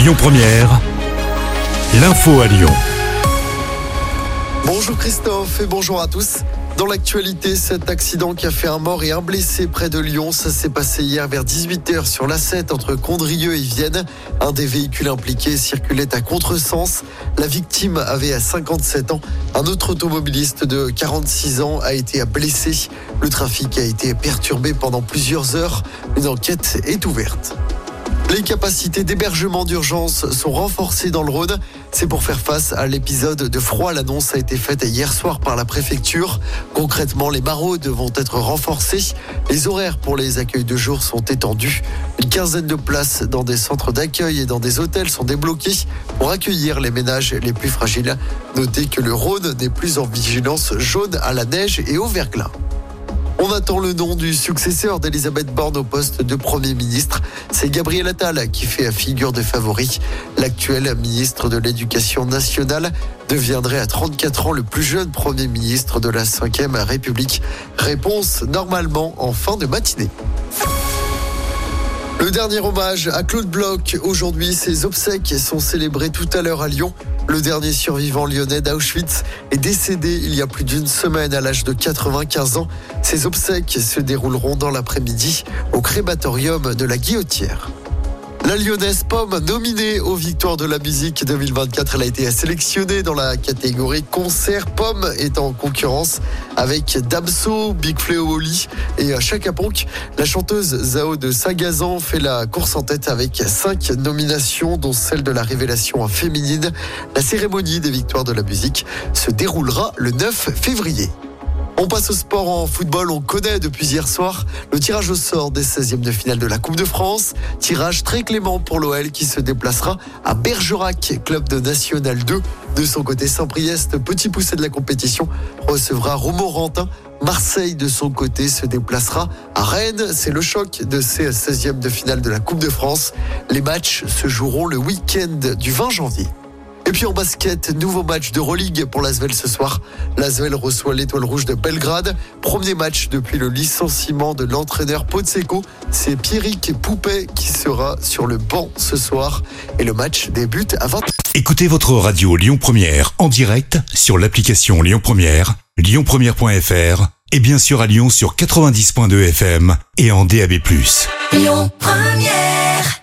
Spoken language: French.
Lyon Première, l'info à Lyon. Bonjour Christophe et bonjour à tous. Dans l'actualité, cet accident qui a fait un mort et un blessé près de Lyon, ça s'est passé hier vers 18h sur l'A7 entre Condrieu et Vienne. Un des véhicules impliqués circulait à contresens. La victime avait à 57 ans. Un autre automobiliste de 46 ans a été blessé. Le trafic a été perturbé pendant plusieurs heures. Une enquête est ouverte. Les capacités d'hébergement d'urgence sont renforcées dans le Rhône. C'est pour faire face à l'épisode de froid. L'annonce a été faite hier soir par la préfecture. Concrètement, les barreaux vont être renforcés. Les horaires pour les accueils de jour sont étendus. Une quinzaine de places dans des centres d'accueil et dans des hôtels sont débloquées pour accueillir les ménages les plus fragiles. Notez que le Rhône n'est plus en vigilance jaune à la neige et au verglas. On attend le nom du successeur d'Elisabeth Borne au poste de Premier ministre? C'est Gabriel Attal qui fait figure de favori. L'actuel ministre de l'Éducation nationale deviendrait à 34 ans le plus jeune Premier ministre de la Ve République. Réponse normalement en fin de matinée. Le dernier hommage à Claude Bloch. Aujourd'hui, ses obsèques sont célébrées tout à l'heure à Lyon. Le dernier survivant lyonnais d'Auschwitz est décédé il y a plus d'une semaine à l'âge de 95 ans. Ses obsèques se dérouleront dans l'après-midi au crématorium de la Guillotière. La Lyonnaise Pomme, nominée aux Victoires de la musique 2024, elle a été sélectionnée dans la catégorie concert. Pomme est en concurrence avec Damso, Big Fleo Oli et Chaka Ponk. La chanteuse Zao de Sagazan fait la course en tête avec cinq nominations, dont celle de la révélation féminine. La cérémonie des Victoires de la musique se déroulera le 9 février. On passe au sport en football. On connaît depuis hier soir le tirage au sort des 16e de finale de la Coupe de France. Tirage très clément pour l'OL qui se déplacera à Bergerac, club de National 2. De son côté, Saint-Priest, petit poussé de la compétition, recevra Romorantin. Marseille, de son côté, se déplacera à Rennes. C'est le choc de ces 16e de finale de la Coupe de France. Les matchs se joueront le week-end du 20 janvier. Et puis en basket, nouveau match de Euroleague pour l'Asvel ce soir. L'Asvel reçoit l'étoile rouge de Belgrade. Premier match depuis le licenciement de l'entraîneur Potseko. C'est Pierrick Poupet qui sera sur le banc ce soir. Et le match débute à 20 Écoutez votre radio Lyon Première en direct sur l'application Lyon Première, lyonpremière.fr et bien sûr à Lyon sur 90.2 FM et en DAB+. Lyon Première